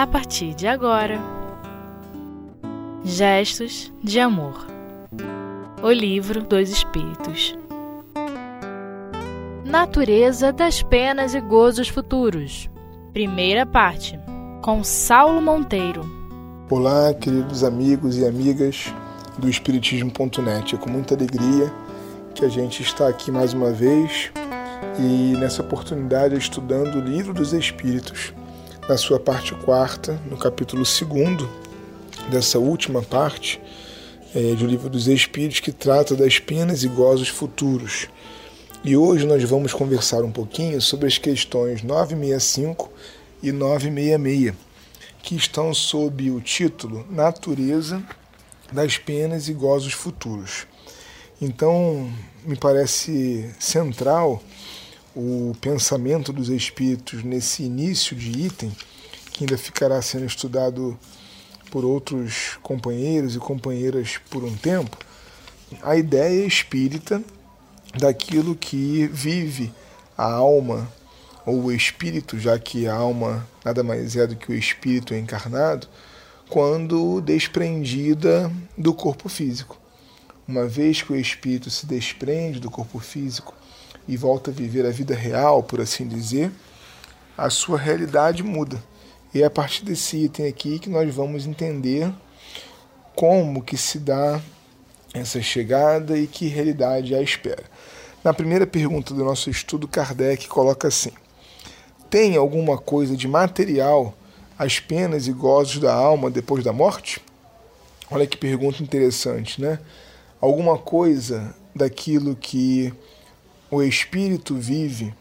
a partir de agora. Gestos de Amor. O Livro dos Espíritos. Natureza das Penas e Gozos Futuros. Primeira parte Com Saulo Monteiro. Olá, queridos amigos e amigas do Espiritismo.net. É com muita alegria que a gente está aqui mais uma vez e nessa oportunidade estudando o Livro dos Espíritos na sua parte quarta, no capítulo segundo dessa última parte é, do Livro dos Espíritos, que trata das penas e gozos futuros. E hoje nós vamos conversar um pouquinho sobre as questões 965 e 966, que estão sob o título Natureza das penas e gozos futuros. Então, me parece central o pensamento dos espíritos nesse início de item, que ainda ficará sendo estudado por outros companheiros e companheiras por um tempo, a ideia espírita daquilo que vive a alma ou o espírito, já que a alma nada mais é do que o espírito encarnado, quando desprendida do corpo físico. Uma vez que o espírito se desprende do corpo físico e volta a viver a vida real, por assim dizer, a sua realidade muda. E é a partir desse item aqui que nós vamos entender como que se dá essa chegada e que realidade a espera. Na primeira pergunta do nosso estudo, Kardec coloca assim: Tem alguma coisa de material as penas e gozos da alma depois da morte? Olha que pergunta interessante, né? Alguma coisa daquilo que o espírito vive,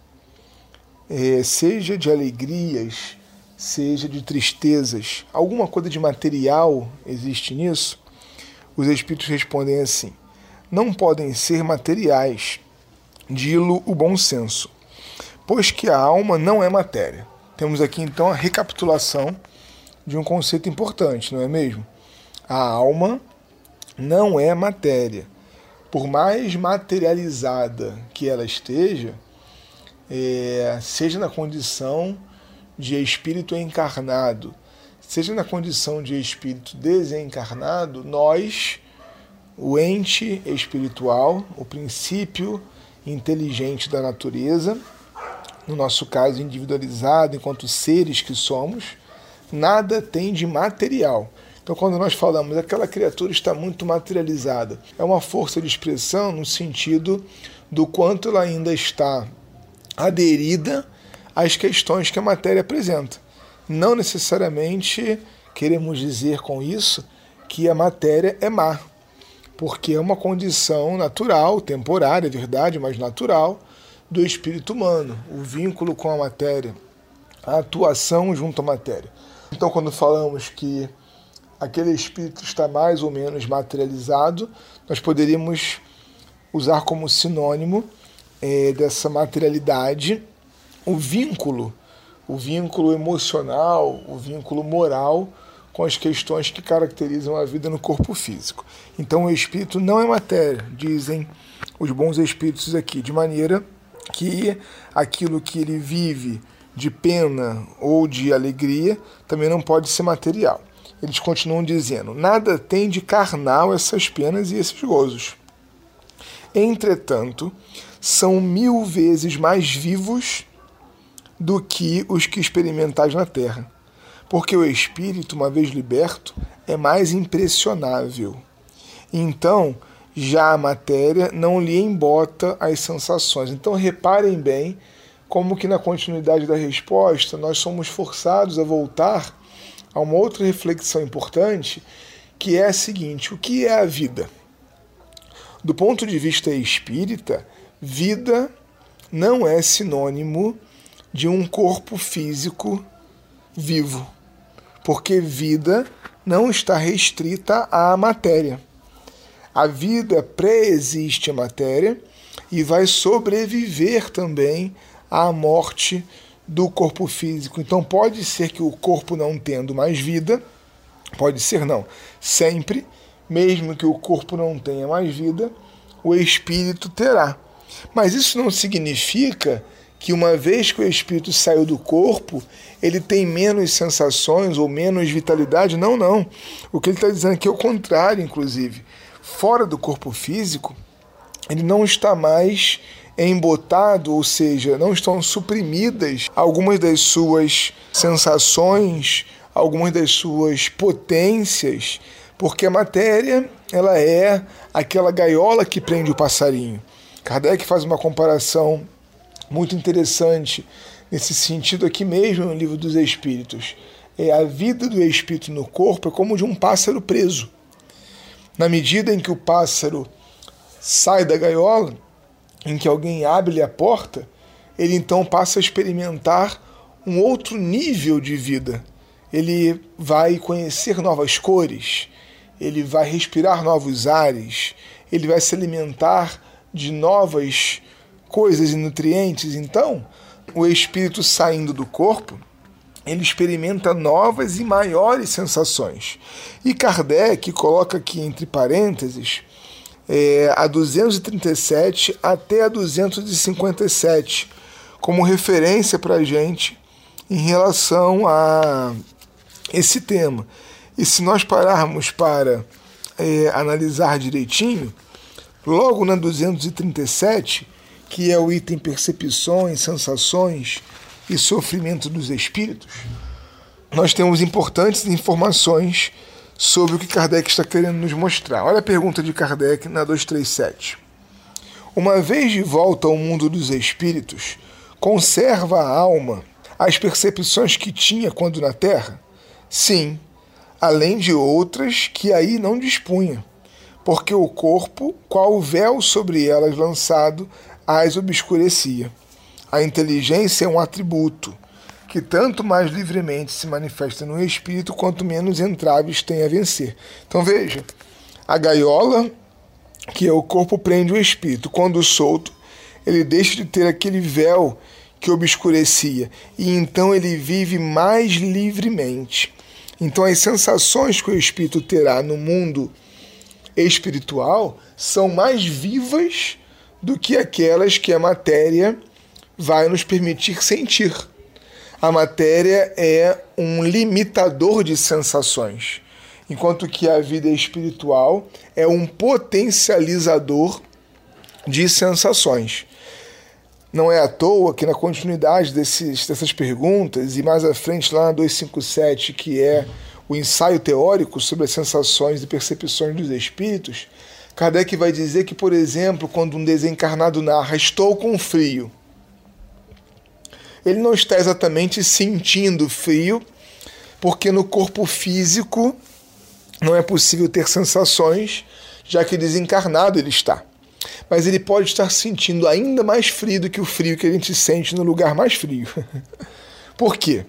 é, seja de alegrias, seja de tristezas, alguma coisa de material existe nisso? Os espíritos respondem assim: não podem ser materiais, dilo o bom senso, pois que a alma não é matéria. Temos aqui então a recapitulação de um conceito importante, não é mesmo? A alma não é matéria por mais materializada que ela esteja, é, seja na condição de espírito encarnado, seja na condição de espírito desencarnado, nós, o ente espiritual, o princípio inteligente da natureza, no nosso caso individualizado enquanto seres que somos, nada tem de material. Então, quando nós falamos aquela criatura está muito materializada, é uma força de expressão no sentido do quanto ela ainda está aderida às questões que a matéria apresenta. Não necessariamente queremos dizer com isso que a matéria é má, porque é uma condição natural, temporária, é verdade, mas natural, do espírito humano, o vínculo com a matéria, a atuação junto à matéria. Então, quando falamos que aquele espírito está mais ou menos materializado, nós poderíamos usar como sinônimo é, dessa materialidade o vínculo, o vínculo emocional, o vínculo moral com as questões que caracterizam a vida no corpo físico. Então o espírito não é matéria, dizem os bons espíritos aqui, de maneira que aquilo que ele vive de pena ou de alegria também não pode ser material eles continuam dizendo: nada tem de carnal essas penas e esses gozos. Entretanto, são mil vezes mais vivos do que os que experimentais na terra, porque o espírito, uma vez liberto, é mais impressionável. Então, já a matéria não lhe embota as sensações. Então, reparem bem como que na continuidade da resposta nós somos forçados a voltar a uma outra reflexão importante, que é a seguinte: o que é a vida? Do ponto de vista espírita, vida não é sinônimo de um corpo físico vivo, porque vida não está restrita à matéria. A vida pré-existe a matéria e vai sobreviver também à morte do corpo físico. Então pode ser que o corpo não tendo mais vida, pode ser não, sempre, mesmo que o corpo não tenha mais vida, o espírito terá. Mas isso não significa que uma vez que o espírito saiu do corpo, ele tem menos sensações ou menos vitalidade. Não, não. O que ele está dizendo aqui é o contrário, inclusive. Fora do corpo físico, ele não está mais embotado, ou seja, não estão suprimidas algumas das suas sensações, algumas das suas potências, porque a matéria ela é aquela gaiola que prende o passarinho. Kardec faz uma comparação muito interessante nesse sentido aqui mesmo no livro dos Espíritos. É a vida do espírito no corpo é como de um pássaro preso. Na medida em que o pássaro sai da gaiola, em que alguém abre a porta, ele então passa a experimentar um outro nível de vida. Ele vai conhecer novas cores, ele vai respirar novos ares, ele vai se alimentar de novas coisas e nutrientes. Então, o espírito saindo do corpo, ele experimenta novas e maiores sensações. E Kardec coloca aqui entre parênteses é, a 237 até a 257 como referência para a gente em relação a esse tema. E se nós pararmos para é, analisar direitinho, logo na 237, que é o item percepções, sensações e sofrimento dos espíritos, nós temos importantes informações sobre o que Kardec está querendo nos mostrar. Olha a pergunta de Kardec na 237. Uma vez de volta ao mundo dos espíritos, conserva a alma as percepções que tinha quando na Terra? Sim, além de outras que aí não dispunha, porque o corpo, qual véu sobre elas lançado, as obscurecia. A inteligência é um atributo que tanto mais livremente se manifesta no espírito, quanto menos entraves tem a vencer. Então veja, a gaiola, que é o corpo, prende o espírito. Quando solto, ele deixa de ter aquele véu que obscurecia, e então ele vive mais livremente. Então, as sensações que o espírito terá no mundo espiritual são mais vivas do que aquelas que a matéria vai nos permitir sentir. A matéria é um limitador de sensações, enquanto que a vida espiritual é um potencializador de sensações. Não é à toa que na continuidade desses, dessas perguntas, e mais à frente lá na 257, que é o ensaio teórico sobre as sensações e percepções dos espíritos, Kardec vai dizer que, por exemplo, quando um desencarnado narra estou com frio, ele não está exatamente sentindo frio, porque no corpo físico não é possível ter sensações, já que desencarnado ele está mas ele pode estar sentindo ainda mais frio do que o frio que a gente sente no lugar mais frio. Por quê?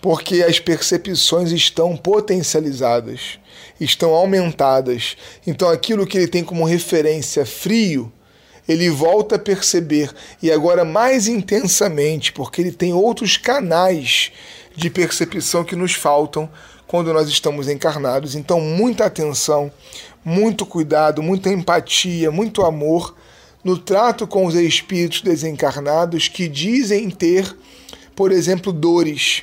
Porque as percepções estão potencializadas, estão aumentadas. Então aquilo que ele tem como referência frio, ele volta a perceber e agora mais intensamente, porque ele tem outros canais de percepção que nos faltam quando nós estamos encarnados. Então, muita atenção, muito cuidado, muita empatia, muito amor no trato com os espíritos desencarnados que dizem ter, por exemplo, dores.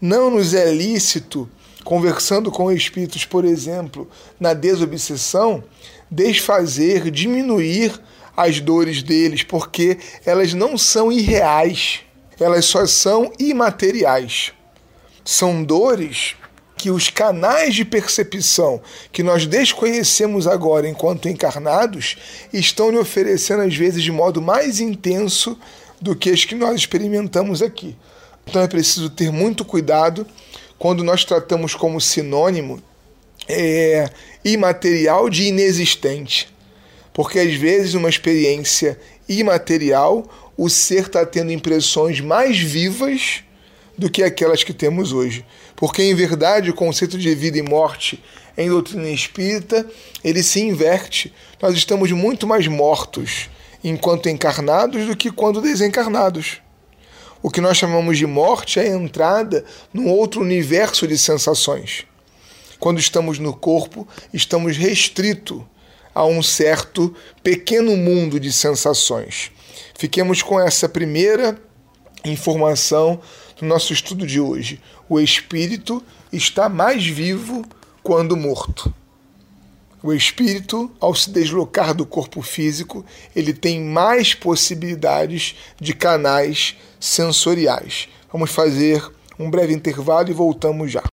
Não nos é lícito, conversando com espíritos, por exemplo, na desobsessão, desfazer, diminuir as dores deles, porque elas não são irreais, elas só são imateriais. São dores que os canais de percepção que nós desconhecemos agora enquanto encarnados estão lhe oferecendo, às vezes, de modo mais intenso do que as que nós experimentamos aqui. Então é preciso ter muito cuidado quando nós tratamos como sinônimo é, imaterial de inexistente. Porque às vezes, numa experiência imaterial, o ser está tendo impressões mais vivas do que aquelas que temos hoje. Porque, em verdade, o conceito de vida e morte em doutrina espírita, ele se inverte. Nós estamos muito mais mortos enquanto encarnados do que quando desencarnados. O que nós chamamos de morte é a entrada num outro universo de sensações. Quando estamos no corpo, estamos restrito a um certo pequeno mundo de sensações. Fiquemos com essa primeira informação do nosso estudo de hoje. O espírito está mais vivo quando morto. O espírito, ao se deslocar do corpo físico, ele tem mais possibilidades de canais sensoriais. Vamos fazer um breve intervalo e voltamos já.